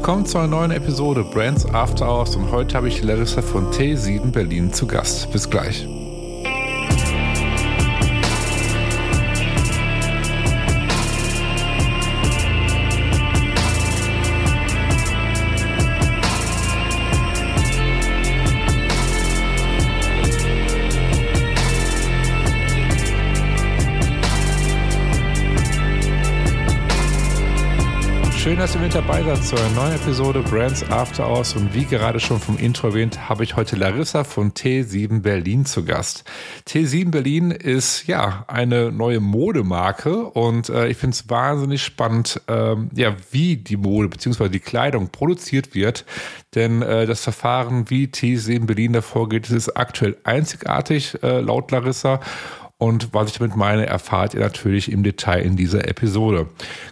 Willkommen zu einer neuen Episode Brands After Hours und heute habe ich Larissa von T7 Berlin zu Gast. Bis gleich. Dass ihr mit dabei seid zu einer neuen Episode Brands After Hours. Und wie gerade schon vom Intro erwähnt, habe ich heute Larissa von T7 Berlin zu Gast. T7 Berlin ist ja eine neue Modemarke und äh, ich finde es wahnsinnig spannend, ähm, ja, wie die Mode bzw. die Kleidung produziert wird. Denn äh, das Verfahren, wie T7 Berlin da vorgeht, ist aktuell einzigartig, äh, laut Larissa. Und was ich damit meine, erfahrt ihr natürlich im Detail in dieser Episode.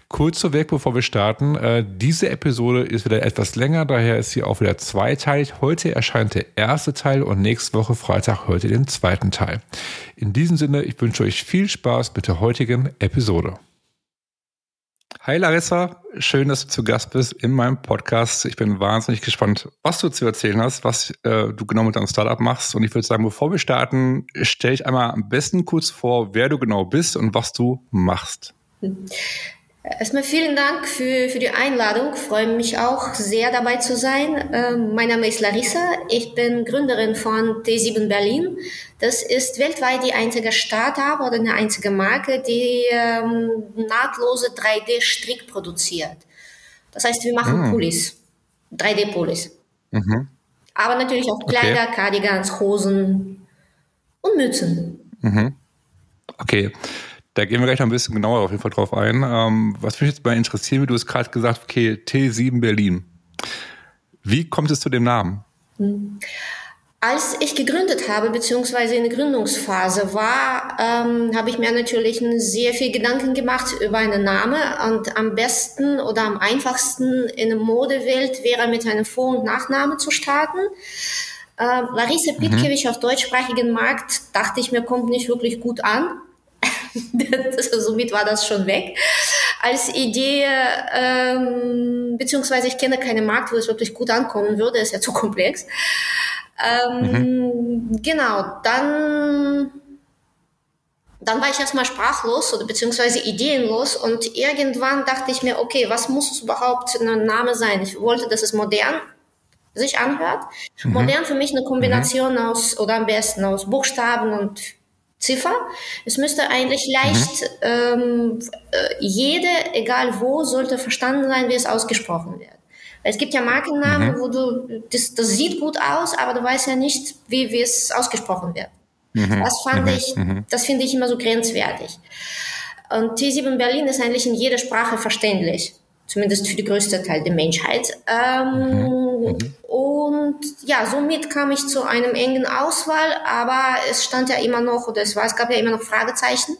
Kurz vorweg, bevor wir starten, äh, diese Episode ist wieder etwas länger, daher ist sie auch wieder zweiteilig. Heute erscheint der erste Teil und nächste Woche Freitag heute den zweiten Teil. In diesem Sinne, ich wünsche euch viel Spaß mit der heutigen Episode. Hi Larissa, schön, dass du zu Gast bist in meinem Podcast. Ich bin wahnsinnig gespannt, was du zu erzählen hast, was äh, du genau mit deinem Startup machst. Und ich würde sagen, bevor wir starten, stell ich einmal am besten kurz vor, wer du genau bist und was du machst. Hm. Erstmal vielen Dank für, für die Einladung. Ich freue mich auch sehr dabei zu sein. Ähm, mein Name ist Larissa. Ich bin Gründerin von T7 Berlin. Das ist weltweit die einzige Startup oder eine einzige Marke, die ähm, nahtlose 3D-Strick produziert. Das heißt, wir machen mhm. Pullis, 3D-Pullis. Mhm. Aber natürlich auch Kleider, okay. Cardigans, Hosen und Mützen. Mhm. Okay. Da gehen wir gleich noch ein bisschen genauer auf jeden Fall drauf ein. Ähm, was mich jetzt mal interessieren, wie du es gerade gesagt okay, T7 Berlin. Wie kommt es zu dem Namen? Hm. Als ich gegründet habe, beziehungsweise in der Gründungsphase war, ähm, habe ich mir natürlich sehr viel Gedanken gemacht über einen Namen und am besten oder am einfachsten in der Modewelt wäre mit einem Vor- und Nachname zu starten. Ähm, Larissa. Pitkewitsch mhm. auf deutschsprachigen Markt, dachte ich mir, kommt nicht wirklich gut an. somit war das schon weg. Als Idee, ähm, beziehungsweise ich kenne keinen Markt, wo es wirklich gut ankommen würde, ist ja zu komplex. Ähm, mhm. Genau, dann, dann war ich erstmal sprachlos oder beziehungsweise ideenlos und irgendwann dachte ich mir, okay, was muss überhaupt ein Name sein? Ich wollte, dass es modern sich anhört. Mhm. Modern für mich eine Kombination mhm. aus, oder am besten aus Buchstaben und Ziffer. Es müsste eigentlich leicht, mhm. ähm, äh, jede, egal wo, sollte verstanden sein, wie es ausgesprochen wird. Weil es gibt ja Markennamen, mhm. wo du, das, das sieht gut aus, aber du weißt ja nicht, wie, wie es ausgesprochen wird. Mhm. Das fand mhm. ich, mhm. das finde ich immer so grenzwertig. Und T7 Berlin ist eigentlich in jeder Sprache verständlich zumindest für die größte Teil der Menschheit. Ähm, mhm. Mhm. Und ja, somit kam ich zu einem engen Auswahl, aber es stand ja immer noch, oder es, war, es gab ja immer noch Fragezeichen.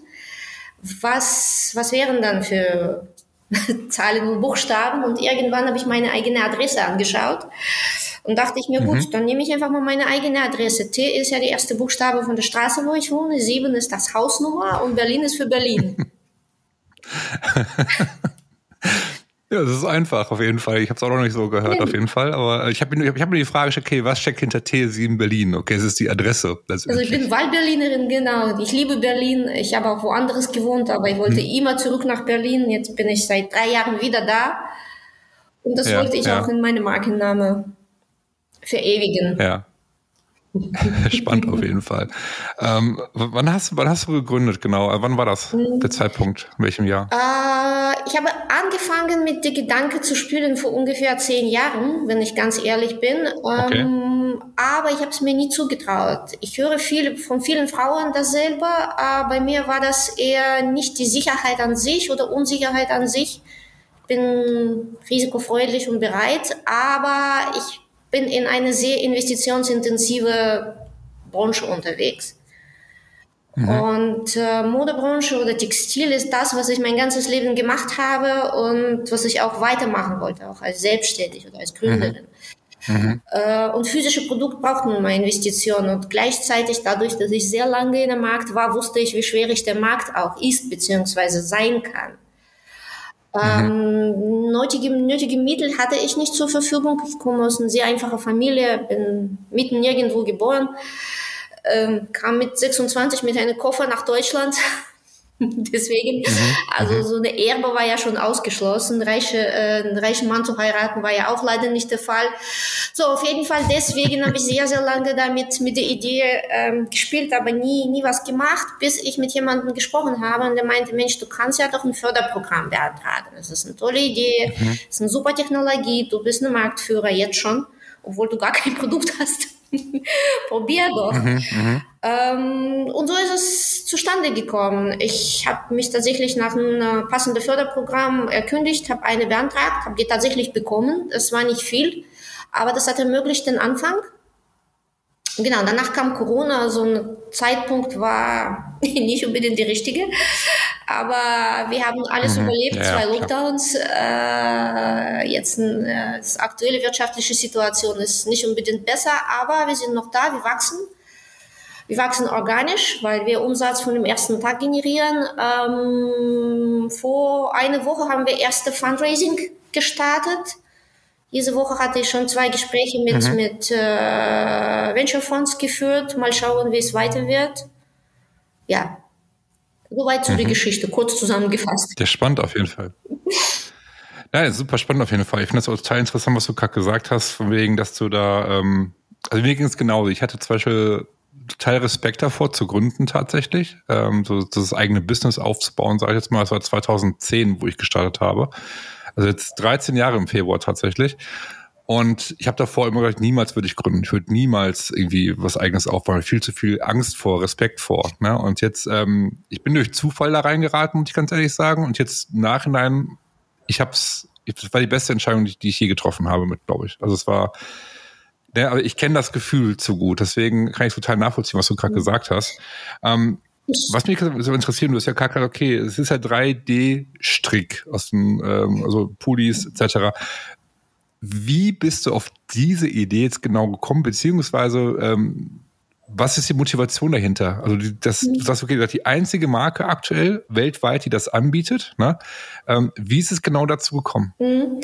Was, was wären dann für Zahlen und Buchstaben? Und irgendwann habe ich meine eigene Adresse angeschaut und dachte ich mir, gut, mhm. dann nehme ich einfach mal meine eigene Adresse. T ist ja die erste Buchstabe von der Straße, wo ich wohne, 7 ist das Hausnummer und Berlin ist für Berlin. Ja, das ist einfach, auf jeden Fall. Ich habe es auch noch nicht so gehört, ja. auf jeden Fall. Aber ich habe mir, ich hab mir die Frage gestellt, okay, was steckt hinter T7 Berlin? Okay, es ist die Adresse. Also ich bin Wahlberlinerin, genau. Ich liebe Berlin. Ich habe auch woanders gewohnt, aber ich wollte hm. immer zurück nach Berlin. Jetzt bin ich seit drei Jahren wieder da. Und das ja, wollte ich ja. auch in meinem Markenname verewigen. Ja. Spannend auf jeden Fall. Ähm, wann, hast, wann hast du gegründet genau? Äh, wann war das, hm. der Zeitpunkt? In welchem Jahr? Äh, ich habe angefangen mit dem Gedanke zu spielen vor ungefähr zehn Jahren, wenn ich ganz ehrlich bin. Okay. Ähm, aber ich habe es mir nie zugetraut. Ich höre viel von vielen Frauen dasselbe. Äh, bei mir war das eher nicht die Sicherheit an sich oder Unsicherheit an sich. Bin risikofreudig und bereit, aber ich bin in eine sehr investitionsintensive Branche unterwegs. Mhm. Und äh, Modebranche oder Textil ist das, was ich mein ganzes Leben gemacht habe und was ich auch weitermachen wollte, auch als Selbstständig oder als Gründerin. Mhm. Mhm. Äh, und physische Produkte brauchten immer Investitionen und gleichzeitig dadurch, dass ich sehr lange in der Markt war, wusste ich, wie schwierig der Markt auch ist beziehungsweise sein kann. Ähm, nötige, nötige Mittel hatte ich nicht zur Verfügung. Ich komme aus einer sehr einfachen Familie, bin mitten nirgendwo geboren, ähm, kam mit 26 mit einem Koffer nach Deutschland Deswegen, mhm. also mhm. so eine Erbe war ja schon ausgeschlossen. Reiche, äh, einen reichen Mann zu heiraten war ja auch leider nicht der Fall. So, auf jeden Fall, deswegen habe ich sehr, sehr lange damit mit der Idee ähm, gespielt, aber nie, nie was gemacht, bis ich mit jemandem gesprochen habe und der meinte, Mensch, du kannst ja doch ein Förderprogramm beantragen. Das ist eine tolle Idee, mhm. das ist eine super Technologie, du bist ein Marktführer jetzt schon, obwohl du gar kein Produkt hast. Probier doch. Mhm, mhm, ähm, und so ist es zustande gekommen. Ich habe mich tatsächlich nach einem äh, passenden Förderprogramm erkündigt, habe eine beantragt, habe die tatsächlich bekommen. Es war nicht viel, aber das hat ermöglicht den Anfang. Genau, danach kam Corona, so ein Zeitpunkt war nicht unbedingt die richtige, aber wir haben alles mhm. überlebt, ja, zwei Lockdowns. Äh, jetzt äh, die aktuelle wirtschaftliche Situation ist nicht unbedingt besser, aber wir sind noch da, wir wachsen. Wir wachsen organisch, weil wir Umsatz von dem ersten Tag generieren. Ähm, vor einer Woche haben wir erste Fundraising gestartet diese Woche hatte ich schon zwei Gespräche mit, mhm. mit äh, Venture Fonds geführt. Mal schauen, wie es weiter wird. Ja, soweit zu mhm. der Geschichte, kurz zusammengefasst. Der spannend auf jeden Fall. Nein, super spannend auf jeden Fall. Ich finde es auch total interessant, was du gerade gesagt hast, von wegen, dass du da, ähm, also mir ging es genauso. Ich hatte zum Beispiel total Respekt davor zu gründen tatsächlich, ähm, so das eigene Business aufzubauen, sage ich jetzt mal. Das war 2010, wo ich gestartet habe. Also jetzt 13 Jahre im Februar tatsächlich. Und ich habe davor immer gesagt, niemals würde ich gründen. Ich würde niemals irgendwie was eigenes aufbauen. Viel zu viel Angst vor, Respekt vor. Ne? Und jetzt, ähm, ich bin durch Zufall da reingeraten, muss ich ganz ehrlich sagen. Und jetzt im Nachhinein, ich habe es, das war die beste Entscheidung, die, die ich je getroffen habe, mit, glaube ich. Also es war, ne, aber ich kenne das Gefühl zu gut. Deswegen kann ich total nachvollziehen, was du gerade mhm. gesagt hast. Ähm, was mich so interessiert, du hast ja gerade okay, es ist ja 3D-Strick aus dem, ähm, also Pullis etc. Wie bist du auf diese Idee jetzt genau gekommen, beziehungsweise ähm, was ist die Motivation dahinter? Also das, du sagst, okay, die einzige Marke aktuell weltweit, die das anbietet. Ne? Ähm, wie ist es genau dazu gekommen? Mhm.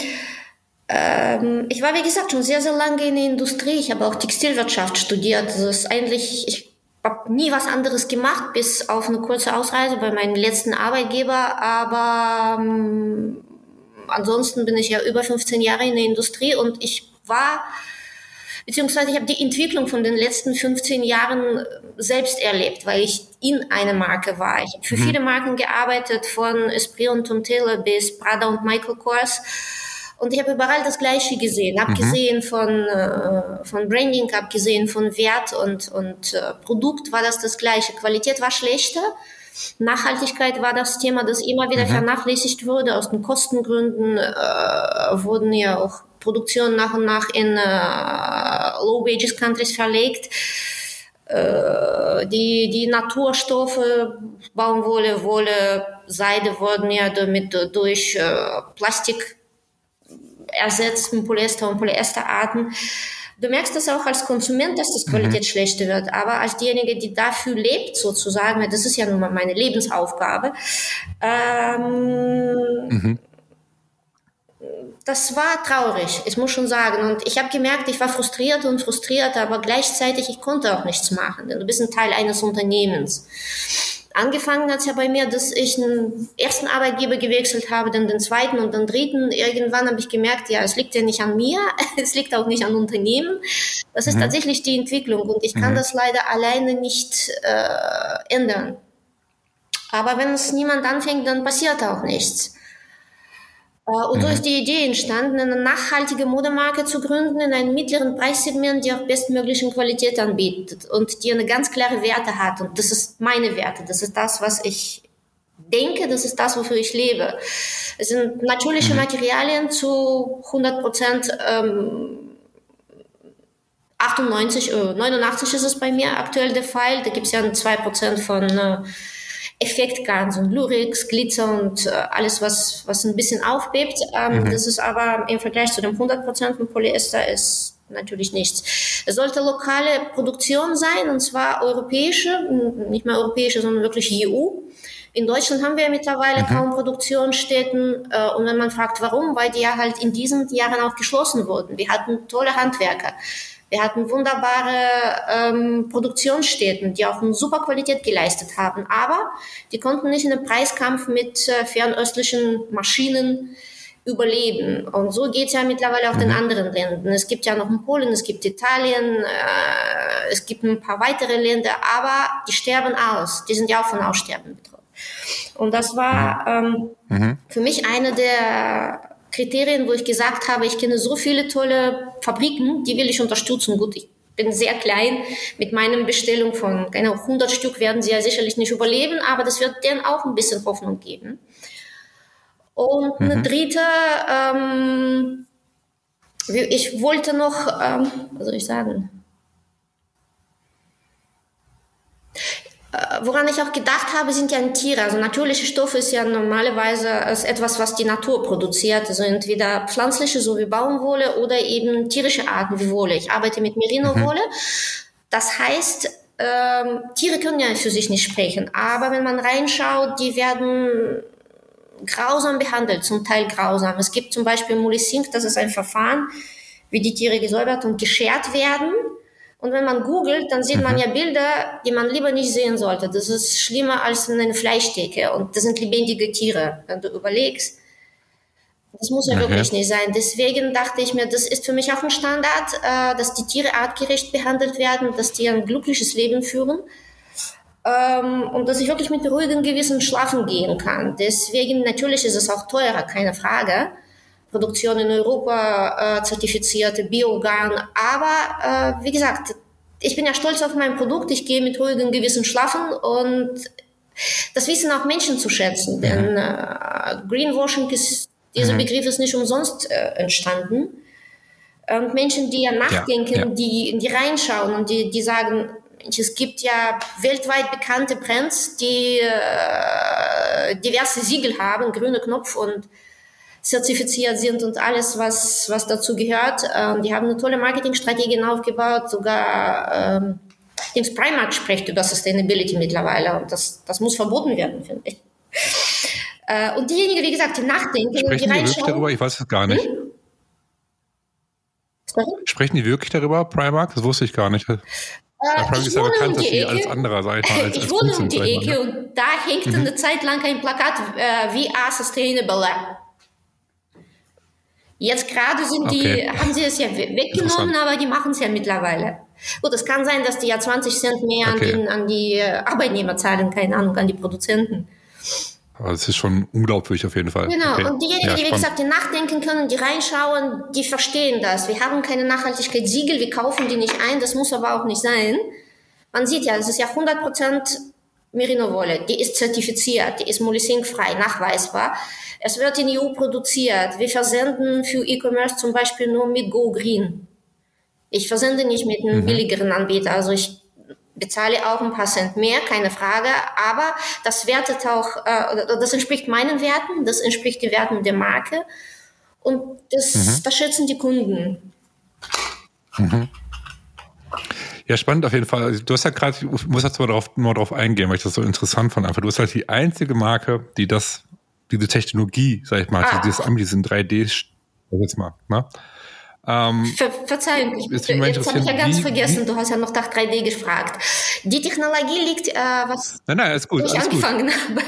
Ähm, ich war, wie gesagt, schon sehr, sehr lange in der Industrie. Ich habe auch Textilwirtschaft studiert. Das ist eigentlich, ich habe nie was anderes gemacht, bis auf eine kurze Ausreise bei meinem letzten Arbeitgeber. Aber ähm, ansonsten bin ich ja über 15 Jahre in der Industrie und ich war, beziehungsweise ich habe die Entwicklung von den letzten 15 Jahren äh, selbst erlebt, weil ich in einer Marke war. Ich habe für mhm. viele Marken gearbeitet, von Esprit und Tom Taylor bis Prada und Michael Kors und ich habe überall das Gleiche gesehen, abgesehen mhm. von, äh, von Branding, abgesehen von Wert und, und äh, Produkt war das das Gleiche. Qualität war schlechter. Nachhaltigkeit war das Thema, das immer wieder mhm. vernachlässigt wurde. Aus den Kostengründen äh, wurden ja auch Produktionen nach und nach in äh, Low-Wages-Countries verlegt. Äh, die, die Naturstoffe, Baumwolle, Wolle, Seide wurden ja damit durch äh, Plastik ersetzt mit Polyester und Polyesterarten. Du merkst das auch als Konsument, dass das Qualität mhm. schlechter wird, aber als diejenige, die dafür lebt, sozusagen, das ist ja nun mal meine Lebensaufgabe, ähm, mhm. das war traurig, ich muss schon sagen. Und ich habe gemerkt, ich war frustriert und frustriert, aber gleichzeitig, ich konnte auch nichts machen, denn du bist ein Teil eines Unternehmens. Angefangen hat es ja bei mir, dass ich einen ersten Arbeitgeber gewechselt habe, dann den zweiten und den dritten. Irgendwann habe ich gemerkt, ja, es liegt ja nicht an mir, es liegt auch nicht an Unternehmen. Das ist mhm. tatsächlich die Entwicklung und ich kann mhm. das leider alleine nicht äh, ändern. Aber wenn es niemand anfängt, dann passiert auch nichts. Äh, und so mhm. ist die Idee entstanden, eine nachhaltige Modemarke zu gründen in einem mittleren Preissegment, die auch bestmöglichen Qualität anbietet und die eine ganz klare Werte hat. Und das ist meine Werte. Das ist das, was ich denke, das ist das, wofür ich lebe. Es sind natürliche mhm. Materialien zu 100 Prozent. Ähm, 98, äh, 89 ist es bei mir aktuell der Fall. Da gibt es ja 2% von Effektgas und Lurex, Glitzer und äh, alles, was, was ein bisschen aufbebt. Ähm, mhm. Das ist aber im Vergleich zu dem 100% von Polyester ist natürlich nichts. Es sollte lokale Produktion sein, und zwar europäische, nicht mehr europäische, sondern wirklich EU. In Deutschland haben wir mittlerweile mhm. kaum Produktionsstätten. Äh, und wenn man fragt, warum, weil die ja halt in diesen Jahren auch geschlossen wurden. Wir hatten tolle Handwerker. Wir hatten wunderbare ähm, Produktionsstätten, die auch eine super Qualität geleistet haben. Aber die konnten nicht in einem Preiskampf mit äh, fernöstlichen Maschinen überleben. Und so geht es ja mittlerweile auch mhm. den anderen Ländern. Es gibt ja noch in Polen, es gibt Italien, äh, es gibt ein paar weitere Länder, aber die sterben aus. Die sind ja auch von Aussterben betroffen. Und das war ähm, mhm. für mich eine der Kriterien, wo ich gesagt habe, ich kenne so viele tolle Fabriken, die will ich unterstützen. Gut, ich bin sehr klein. Mit meinen Bestellungen von genau 100 Stück werden sie ja sicherlich nicht überleben, aber das wird denen auch ein bisschen Hoffnung geben. Und eine mhm. dritte, ähm, ich wollte noch, ähm, was soll ich sagen? Woran ich auch gedacht habe, sind ja Tiere. Also natürliche Stoffe ist ja normalerweise etwas, was die Natur produziert. Also entweder pflanzliche, so wie Baumwolle, oder eben tierische Arten wie Wolle. Ich arbeite mit Merino-Wolle. Mhm. Das heißt, ähm, Tiere können ja für sich nicht sprechen. Aber wenn man reinschaut, die werden grausam behandelt, zum Teil grausam. Es gibt zum Beispiel Mulisink, das ist ein Verfahren, wie die Tiere gesäubert und geschert werden. Und wenn man googelt, dann sieht man mhm. ja Bilder, die man lieber nicht sehen sollte. Das ist schlimmer als eine Fleischtheke. Und das sind lebendige Tiere, wenn du überlegst. Das muss ja okay. wirklich nicht sein. Deswegen dachte ich mir, das ist für mich auch ein Standard, äh, dass die Tiere artgerecht behandelt werden, dass die ein glückliches Leben führen ähm, und dass ich wirklich mit ruhigem Gewissen schlafen gehen kann. Deswegen natürlich ist es auch teurer, keine Frage. Produktion in Europa, äh, zertifizierte Biogarn. Aber äh, wie gesagt, ich bin ja stolz auf mein Produkt. Ich gehe mit ruhigem Gewissen schlafen und das wissen auch Menschen zu schätzen. Mhm. Denn äh, Greenwashing ist, dieser mhm. Begriff ist nicht umsonst äh, entstanden. Und Menschen, die ja nachdenken, ja, ja. Die, die reinschauen und die, die sagen, es gibt ja weltweit bekannte Brands, die äh, diverse Siegel haben, grüne Knopf und zertifiziert sind und alles, was, was dazu gehört. Ähm, die haben eine tolle Marketingstrategien aufgebaut, sogar ähm, Dings Primark spricht über Sustainability mittlerweile und das, das muss verboten werden, finde ich. Äh, und diejenigen, wie gesagt, die nachdenken, Sprechen die, die wirklich darüber? Ich weiß es gar nicht. Hm? Sprechen die wirklich darüber, Primark? Das wusste ich gar nicht. Äh, Prime ist ja bekannt, dass sie als anderer Seite als, Ich wohne um die Ecke ne? und da hängt mhm. eine Zeit lang ein Plakat äh, wie are sustainable. Jetzt gerade sind die, haben sie es ja weggenommen, aber die machen es ja mittlerweile. Gut, es kann sein, dass die ja 20 Cent mehr okay. an, den, an die äh, Arbeitnehmer zahlen, keine Ahnung, an die Produzenten. Aber das ist schon unglaublich auf jeden Fall. Genau, okay. und diejenigen, ja, die, wie gesagt, die nachdenken können, die reinschauen, die verstehen das. Wir haben keine Nachhaltigkeitssiegel, wir kaufen die nicht ein, das muss aber auch nicht sein. Man sieht ja, es ist ja 100% Merino-Wolle, die ist zertifiziert, die ist Molesink-frei, nachweisbar. Es wird in EU produziert. Wir versenden für E-Commerce zum Beispiel nur mit Go Green. Ich versende nicht mit einem mhm. billigeren Anbieter. Also ich bezahle auch ein paar Cent mehr, keine Frage, aber das wertet auch, äh, das entspricht meinen Werten, das entspricht den Werten der Marke und das, mhm. das schätzen die Kunden. Mhm. Ja, spannend auf jeden Fall. Also, du hast ja gerade, ich muss jetzt mal darauf, nur darauf eingehen, weil ich das so interessant fand. Einfach, du bist halt die einzige Marke, die das, diese Technologie, sag ich mal, ah. dieses diesen 3D, jetzt mal, ne? Ähm, Ver Verzeihung, ich, jetzt habe ich ja ganz wie, vergessen, wie? du hast ja noch nach 3D gefragt. Die Technologie liegt, äh, was nein, nein, ist gut, ich angefangen gut. habe.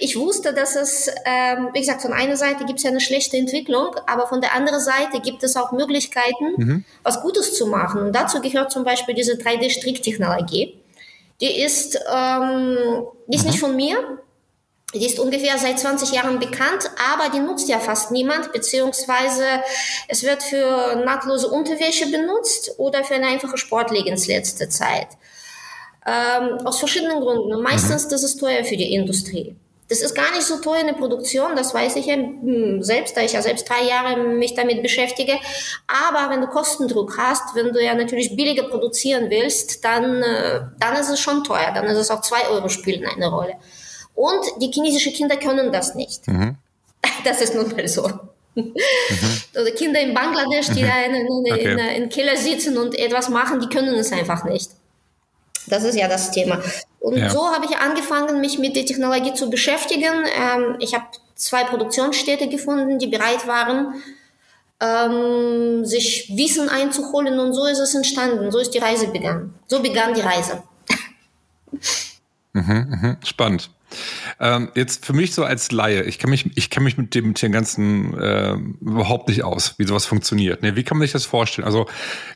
Ich wusste, dass es, ähm, wie gesagt, von einer Seite gibt es ja eine schlechte Entwicklung, aber von der anderen Seite gibt es auch Möglichkeiten, mhm. was Gutes zu machen. Und dazu gehört zum Beispiel diese 3D-Stricktechnologie. Die ist, ähm, die ist mhm. nicht von mir, die ist ungefähr seit 20 Jahren bekannt, aber die nutzt ja fast niemand, beziehungsweise es wird für nahtlose Unterwäsche benutzt oder für eine einfache Sportleggings letzte Zeit. Ähm, aus verschiedenen Gründen. Meistens, mhm. das ist teuer für die Industrie. Das ist gar nicht so teuer in der Produktion, das weiß ich ja hm, selbst, da ich ja selbst drei Jahre mich damit beschäftige. Aber wenn du Kostendruck hast, wenn du ja natürlich billiger produzieren willst, dann, äh, dann ist es schon teuer. Dann ist es auch zwei Euro spielen eine Rolle. Und die chinesischen Kinder können das nicht. Mhm. Das ist nun mal so. Mhm. Also Kinder in Bangladesch, die mhm. da in, in, okay. in Keller sitzen und etwas machen, die können es einfach nicht. Das ist ja das Thema. Und ja. so habe ich angefangen, mich mit der Technologie zu beschäftigen. Ähm, ich habe zwei Produktionsstädte gefunden, die bereit waren, ähm, sich Wissen einzuholen und so ist es entstanden. So ist die Reise begann. So begann die Reise. Mhm, mhm, spannend. Ähm, jetzt für mich so als Laie, ich kenne mich, ich kenne mich mit dem, mit dem ganzen äh, überhaupt nicht aus, wie sowas funktioniert. Ne? Wie kann man sich das vorstellen? Also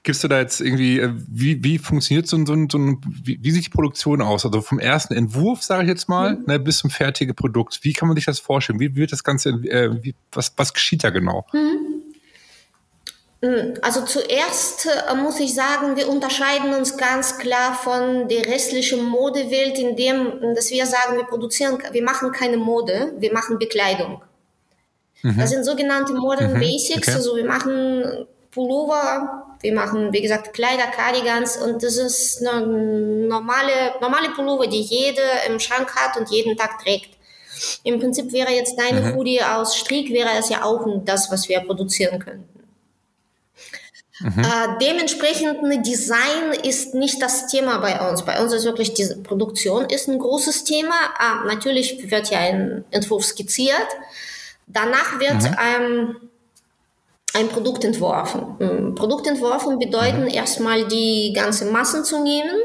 gibst du da jetzt irgendwie, äh, wie, wie funktioniert so ein, so ein, so ein wie, wie sieht die Produktion aus? Also vom ersten Entwurf, sage ich jetzt mal, mhm. ne, bis zum fertigen Produkt. Wie kann man sich das vorstellen? Wie wird das Ganze, äh, wie, was, was geschieht da genau? Mhm. Hm, also zuerst äh, muss ich sagen, wir unterscheiden uns ganz klar von der restlichen Modewelt, indem dass wir sagen, wir produzieren, wir machen keine Mode, wir machen Bekleidung. Mhm. Das sind sogenannte Modern mhm. Basics, okay. also wir machen Pullover, wir machen, wie gesagt, Kleider, Cardigans und das ist eine normale, normale Pullover, die jeder im Schrank hat und jeden Tag trägt. Im Prinzip wäre jetzt deine mhm. Hoodie aus Strick, wäre es ja auch das, was wir produzieren könnten. Mhm. Äh, dementsprechend Design ist nicht das Thema bei uns. Bei uns ist wirklich die Produktion ist ein großes Thema. Äh, natürlich wird ja ein Entwurf skizziert. Danach wird mhm. ähm, ein Produkt entworfen. Ähm, Produkt entworfen bedeuten mhm. erstmal die ganze Massen zu nehmen,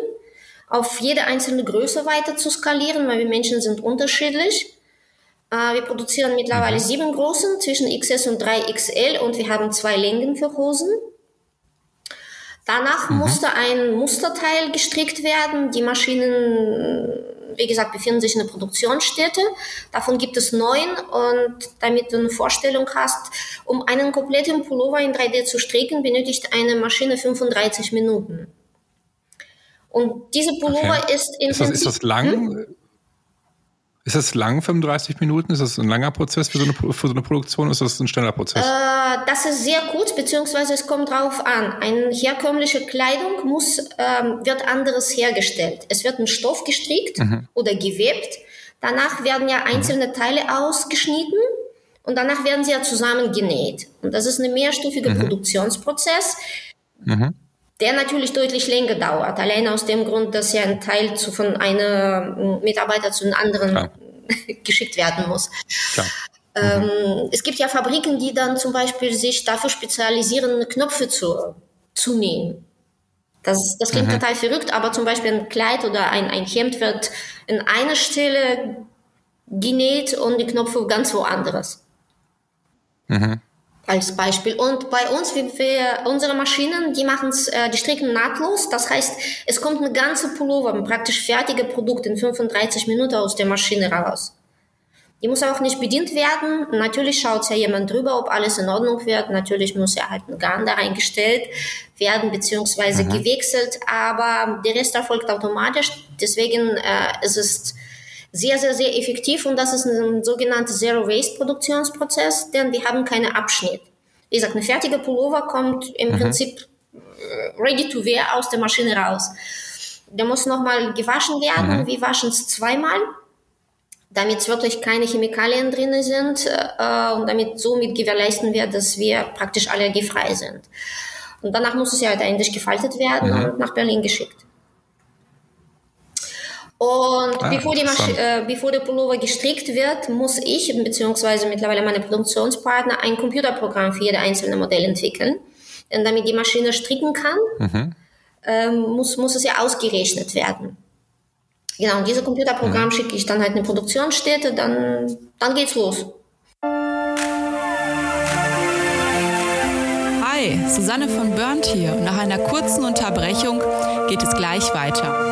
auf jede einzelne Größe weiter zu skalieren, weil wir Menschen sind unterschiedlich. Äh, wir produzieren mittlerweile mhm. sieben Großen zwischen XS und 3XL und wir haben zwei Längen für Hosen. Danach mhm. musste ein Musterteil gestrickt werden. Die Maschinen, wie gesagt, befinden sich in der Produktionsstätte. Davon gibt es neun. Und damit du eine Vorstellung hast, um einen kompletten Pullover in 3D zu stricken, benötigt eine Maschine 35 Minuten. Und diese Pullover okay. ist im ist das, ist das lang? Hm? Ist das lang, 35 Minuten? Ist das ein langer Prozess für so eine, für so eine Produktion? Ist das ein schneller Prozess? Äh, das ist sehr kurz, beziehungsweise es kommt drauf an. Eine herkömmliche Kleidung muss, ähm, wird anderes hergestellt. Es wird ein Stoff gestrickt mhm. oder gewebt. Danach werden ja einzelne mhm. Teile ausgeschnitten und danach werden sie ja zusammengenäht. Und das ist ein mehrstufiger mhm. Produktionsprozess. Mhm der natürlich deutlich länger dauert. Allein aus dem Grund, dass ja ein Teil zu, von einem Mitarbeiter zu einem anderen Klar. geschickt werden muss. Ähm, mhm. Es gibt ja Fabriken, die dann zum Beispiel sich dafür spezialisieren, Knöpfe zu, zu nähen. Das, das klingt mhm. total verrückt, aber zum Beispiel ein Kleid oder ein, ein Hemd wird in einer Stelle genäht und die Knöpfe ganz woanders. Mhm als Beispiel. Und bei uns, wie wir, unsere Maschinen, die machen es, äh, die stricken nahtlos. Das heißt, es kommt eine ganze Pullover, ein praktisch fertige Produkt in 35 Minuten aus der Maschine raus. Die muss auch nicht bedient werden. Natürlich schaut ja jemand drüber, ob alles in Ordnung wird. Natürlich muss ja halt ein Garn da reingestellt werden, beziehungsweise mhm. gewechselt. Aber der Rest erfolgt automatisch. Deswegen äh, ist es sehr, sehr, sehr effektiv und das ist ein sogenannter Zero-Waste-Produktionsprozess, denn wir haben keinen Abschnitt. Wie gesagt, eine fertige Pullover kommt im mhm. Prinzip äh, ready to wear aus der Maschine raus. Der muss nochmal gewaschen werden. Mhm. Wir waschen es zweimal, damit wirklich keine Chemikalien drin sind äh, und damit somit gewährleisten wir, dass wir praktisch allergiefrei sind. Und danach muss es ja halt eigentlich gefaltet werden mhm. und nach Berlin geschickt. Und ah, bevor, die äh, bevor der Pullover gestrickt wird, muss ich beziehungsweise mittlerweile meine Produktionspartner ein Computerprogramm für jede einzelne Modell entwickeln. Denn damit die Maschine stricken kann, mhm. ähm, muss, muss es ja ausgerechnet werden. Genau, und dieses Computerprogramm mhm. schicke ich dann halt in eine Produktionsstätte, dann, dann geht's los. Hi, Susanne von Burnt hier. Und nach einer kurzen Unterbrechung geht es gleich weiter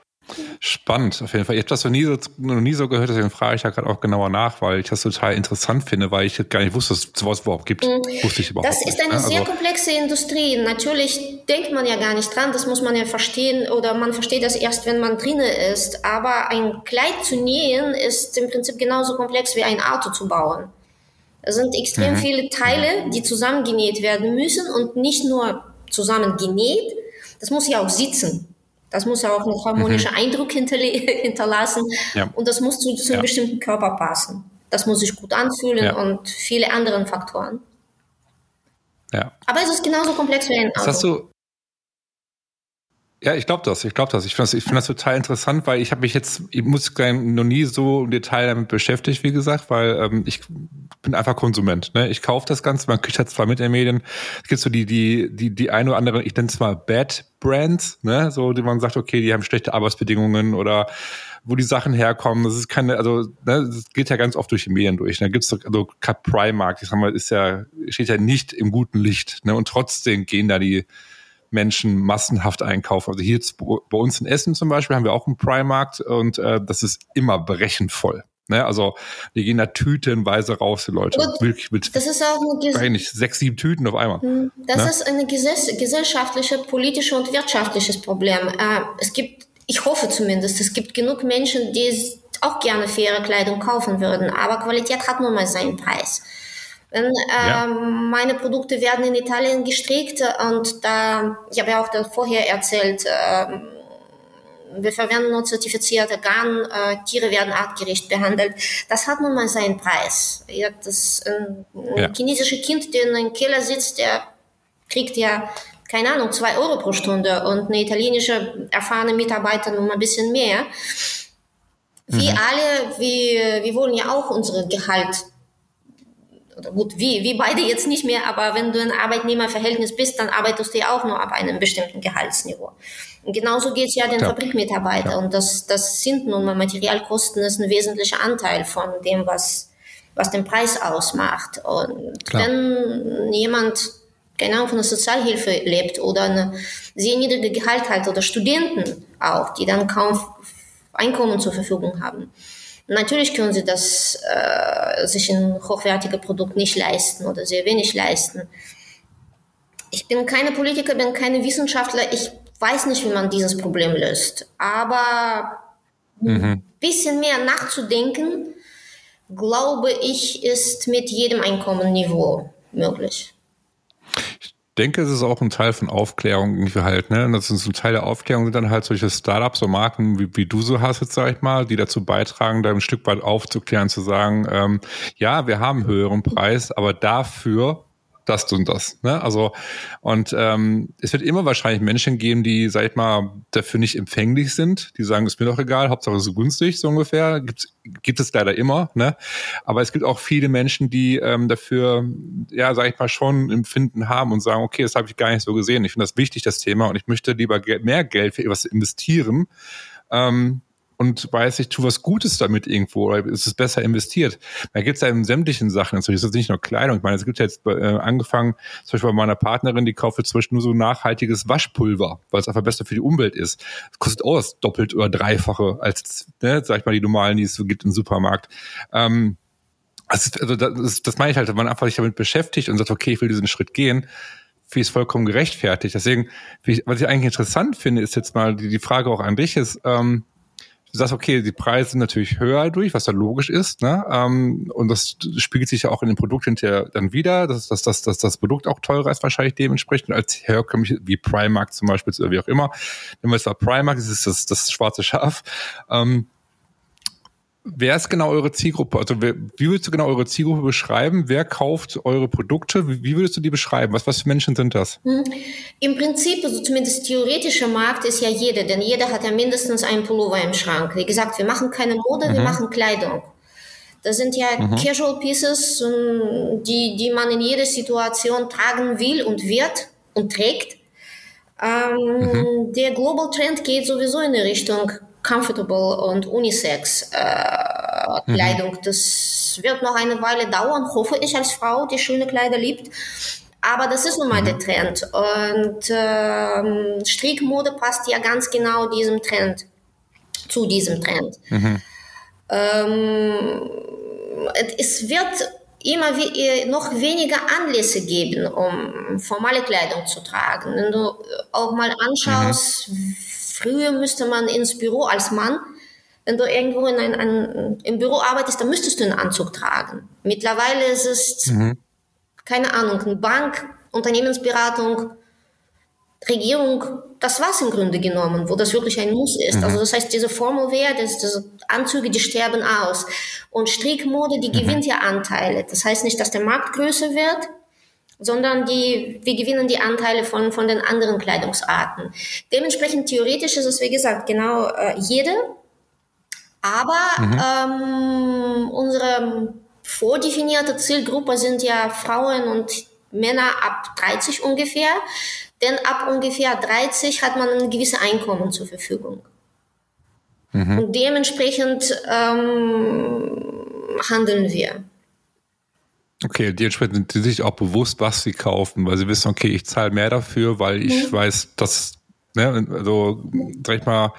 Spannend, auf jeden Fall. Ich habe das noch nie, so, noch nie so gehört, deswegen frage ich da gerade auch genauer nach, weil ich das total interessant finde, weil ich gar nicht wusste, dass es sowas überhaupt gibt. Mhm. Wusste ich überhaupt Das ist eine nicht, sehr also, komplexe Industrie. Natürlich denkt man ja gar nicht dran, das muss man ja verstehen oder man versteht das erst, wenn man drinne ist. Aber ein Kleid zu nähen ist im Prinzip genauso komplex wie ein Auto zu bauen. Es sind extrem mhm. viele Teile, die zusammengenäht werden müssen und nicht nur zusammen genäht, das muss ja auch sitzen. Das muss ja auch einen harmonischen mhm. Eindruck hinterlassen ja. und das muss zu, zu einem ja. bestimmten Körper passen. Das muss sich gut anfühlen ja. und viele andere Faktoren. Ja. Aber es ist genauso komplex wie ein Auto. Das hast du, ja, ich glaube das, ich glaube das. Ich finde das, ich find das total interessant, weil ich habe mich jetzt, ich muss sagen, noch nie so im Detail damit beschäftigt, wie gesagt, weil ähm, ich bin einfach Konsument. Ne? Ich kaufe das Ganze, man kriegt das zwar mit in den Medien, es gibt so die, die, die, die eine oder andere, ich nenne es mal Bad Brands, ne? so, die man sagt, okay, die haben schlechte Arbeitsbedingungen oder wo die Sachen herkommen. Das ist keine, also ne, das geht ja ganz oft durch die Medien durch. Da ne? gibt's also Cut Primark, ich sag mal, ist ja, steht ja nicht im guten Licht. Ne? Und trotzdem gehen da die Menschen massenhaft einkaufen. Also hier bei uns in Essen zum Beispiel haben wir auch einen Primarkt und äh, das ist immer berechend voll. Ne? Also die gehen da tütenweise raus, die Leute. Gut, Wirklich mit das ist auch eine sechs, sieben Tüten auf einmal. Hm, das ne? ist ein gesellschaftliches, politisches und wirtschaftliches Problem. Äh, es gibt, ich hoffe zumindest, es gibt genug Menschen, die auch gerne faire Kleidung kaufen würden, aber Qualität hat nun mal seinen Preis. Denn, äh, ja. Meine Produkte werden in Italien gestrickt und da, ich habe ja auch vorher erzählt, äh, wir verwenden nur zertifizierte Garn, äh, Tiere werden artgerecht behandelt. Das hat nun mal seinen Preis. Ja, das, ein, ein ja. chinesisches Kind, der in einem Keller sitzt, der kriegt ja, keine Ahnung, zwei Euro pro Stunde und eine italienische erfahrene Mitarbeiter nur ein bisschen mehr. Wir mhm. alle, wir, wir wollen ja auch unsere Gehalt oder gut, wie, wie beide jetzt nicht mehr, aber wenn du ein Arbeitnehmerverhältnis bist, dann arbeitest du ja auch nur ab einem bestimmten Gehaltsniveau. Und genauso geht es ja den ja. Fabrikmitarbeitern. Ja. Und das, das sind nun mal Materialkosten, das ist ein wesentlicher Anteil von dem, was, was den Preis ausmacht. Und Klar. wenn jemand genau von der Sozialhilfe lebt oder eine sehr niedrige Gehalt hat oder Studenten auch, die dann kaum Einkommen zur Verfügung haben, Natürlich können sie das äh, sich ein hochwertiges Produkt nicht leisten oder sehr wenig leisten. Ich bin keine Politiker, bin keine Wissenschaftler. Ich weiß nicht, wie man dieses Problem löst. Aber mhm. ein bisschen mehr nachzudenken, glaube ich, ist mit jedem Einkommenniveau möglich denke, es ist auch ein Teil von Aufklärung irgendwie halt, ne? Und das ist ein Teil der Aufklärung sind dann halt solche Startups, so Marken, wie, wie du so hast jetzt, sag ich mal, die dazu beitragen, da ein Stück weit aufzuklären, zu sagen, ähm, ja, wir haben höheren Preis, aber dafür das und das. Ne? Also, und ähm, es wird immer wahrscheinlich Menschen geben, die, sag ich mal, dafür nicht empfänglich sind, die sagen, ist mir doch egal, Hauptsache es ist günstig, so ungefähr. Gibt, gibt es leider immer, ne? Aber es gibt auch viele Menschen, die ähm, dafür, ja, sag ich mal, schon Empfinden haben und sagen, okay, das habe ich gar nicht so gesehen. Ich finde das wichtig, das Thema, und ich möchte lieber mehr Geld für etwas investieren. Ähm, und weiß, ich tue was Gutes damit irgendwo oder ist es besser investiert. Da gibt es ja in sämtlichen Sachen. Also es ist nicht nur Kleidung. Ich meine, es gibt ja jetzt äh, angefangen, zum Beispiel bei meiner Partnerin, die kauft zum Beispiel nur so nachhaltiges Waschpulver, weil es einfach besser für die Umwelt ist. Das kostet auch das doppelt oder dreifache als, ne, sag ich mal, die normalen, die es so gibt im Supermarkt. Ähm, also, das, das meine ich halt, wenn man einfach sich damit beschäftigt und sagt, okay, ich will diesen Schritt gehen, wie es vollkommen gerechtfertigt. Deswegen, was ich eigentlich interessant finde, ist jetzt mal die, die Frage auch an dich ist, ähm, du sagst, okay, die Preise sind natürlich höher durch, was da logisch ist, ne? Ähm, und das spiegelt sich ja auch in dem Produkt hinterher dann wieder, dass, dass, dass, dass das Produkt auch teurer ist wahrscheinlich dementsprechend als herkömmlich, wie Primark zum Beispiel oder wie auch immer. Wenn wir es mal Primark, das ist das, das schwarze Schaf. Ähm, Wer ist genau eure Zielgruppe? Also wer, wie würdest du genau eure Zielgruppe beschreiben? Wer kauft eure Produkte? Wie, wie würdest du die beschreiben? Was, was für Menschen sind das? Hm. Im Prinzip, also zumindest theoretischer Markt ist ja jeder, denn jeder hat ja mindestens einen Pullover im Schrank. Wie gesagt, wir machen keine Mode, mhm. wir machen Kleidung. Das sind ja mhm. Casual Pieces, die, die man in jeder Situation tragen will und wird und trägt. Ähm, mhm. Der Global Trend geht sowieso in die Richtung comfortable und Unisex äh, mhm. Kleidung. Mhm. Das wird noch eine Weile dauern, hoffe ich als Frau, die schöne Kleider liebt. Aber das ist nun mal mhm. der Trend. Und ähm, Strickmode passt ja ganz genau diesem Trend, zu diesem Trend. Mhm. Ähm, es wird immer wie, noch weniger Anlässe geben, um formale Kleidung zu tragen. Wenn du auch mal anschaust, mhm Früher müsste man ins Büro als Mann, wenn du irgendwo in ein, ein, im Büro arbeitest, dann müsstest du einen Anzug tragen. Mittlerweile ist es, mhm. keine Ahnung, eine Bank, Unternehmensberatung, Regierung, das war's im Grunde genommen, wo das wirklich ein Muss ist. Mhm. Also das heißt, diese Formal Wear, das, diese Anzüge, die sterben aus. Und Strickmode, die mhm. gewinnt ja Anteile. Das heißt nicht, dass der Markt größer wird, sondern die, wir gewinnen die Anteile von, von den anderen Kleidungsarten. Dementsprechend theoretisch ist es, wie gesagt, genau äh, jede. Aber mhm. ähm, unsere vordefinierte Zielgruppe sind ja Frauen und Männer ab 30 ungefähr. Denn ab ungefähr 30 hat man ein gewisses Einkommen zur Verfügung. Mhm. Und dementsprechend ähm, handeln wir. Okay, dementsprechend sind sie sich auch bewusst, was sie kaufen, weil sie wissen, okay, ich zahle mehr dafür, weil ich mhm. weiß, dass, ne, also, sag ich mal,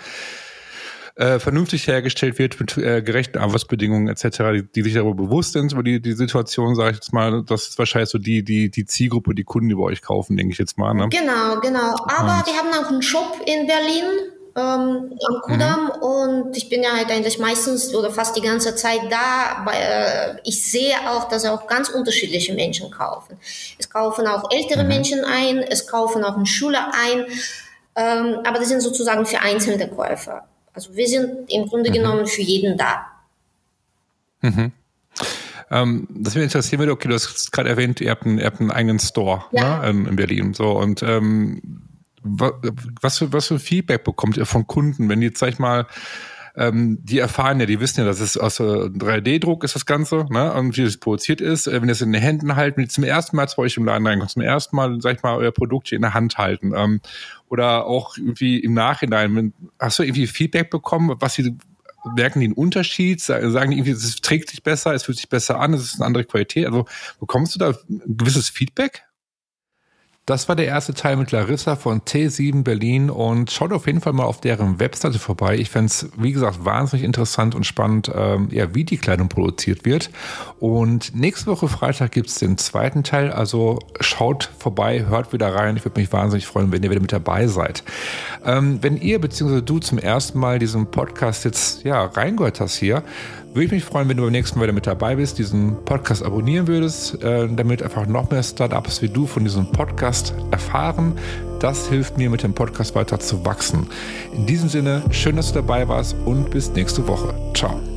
äh, vernünftig hergestellt wird mit äh, gerechten Arbeitsbedingungen etc., die, die, sich darüber bewusst sind, über die, die Situation, sage ich jetzt mal, das ist wahrscheinlich so die, die, die Zielgruppe, die Kunden, die bei euch kaufen, denke ich jetzt mal. Ne? Genau, genau. Aber Und. wir haben auch einen Shop in Berlin, ähm, am Kudamm mhm. und ich bin ja halt eigentlich meistens oder fast die ganze Zeit da. Weil, äh, ich sehe auch, dass auch ganz unterschiedliche Menschen kaufen. Es kaufen auch ältere mhm. Menschen ein, es kaufen auch Schüler ein, ähm, aber das sind sozusagen für einzelne Käufer. Also wir sind im Grunde mhm. genommen für jeden da. Mhm. Ähm, das würde interessieren würde, okay, du hast gerade erwähnt, ihr habt einen, ihr habt einen eigenen Store ja. ne, in, in Berlin. So, und ähm, was für, was für Feedback bekommt ihr von Kunden, wenn jetzt, sag ich mal, ähm, die erfahren ja, die wissen ja, dass es aus äh, 3D-Druck ist das Ganze, ne? Und wie das produziert ist, äh, wenn ihr es in den Händen halten, wenn ihr zum ersten Mal zu euch im Laden reinkommt, zum ersten Mal, sag ich mal, euer Produkt hier in der Hand halten, ähm, oder auch irgendwie im Nachhinein, wenn, hast du irgendwie Feedback bekommen, was sie merken die einen Unterschied, sagen irgendwie, es trägt sich besser, es fühlt sich besser an, es ist eine andere Qualität. Also bekommst du da ein gewisses Feedback? Das war der erste Teil mit Larissa von T7 Berlin und schaut auf jeden Fall mal auf deren Webseite vorbei. Ich fände es, wie gesagt, wahnsinnig interessant und spannend, ähm, ja, wie die Kleidung produziert wird. Und nächste Woche Freitag gibt es den zweiten Teil, also schaut vorbei, hört wieder rein. Ich würde mich wahnsinnig freuen, wenn ihr wieder mit dabei seid. Ähm, wenn ihr bzw. du zum ersten Mal diesen Podcast jetzt ja, reingehört hast hier, würde ich mich freuen, wenn du beim nächsten Mal wieder mit dabei bist, diesen Podcast abonnieren würdest, äh, damit einfach noch mehr Startups wie du von diesem Podcast erfahren. Das hilft mir, mit dem Podcast weiter zu wachsen. In diesem Sinne, schön, dass du dabei warst und bis nächste Woche. Ciao.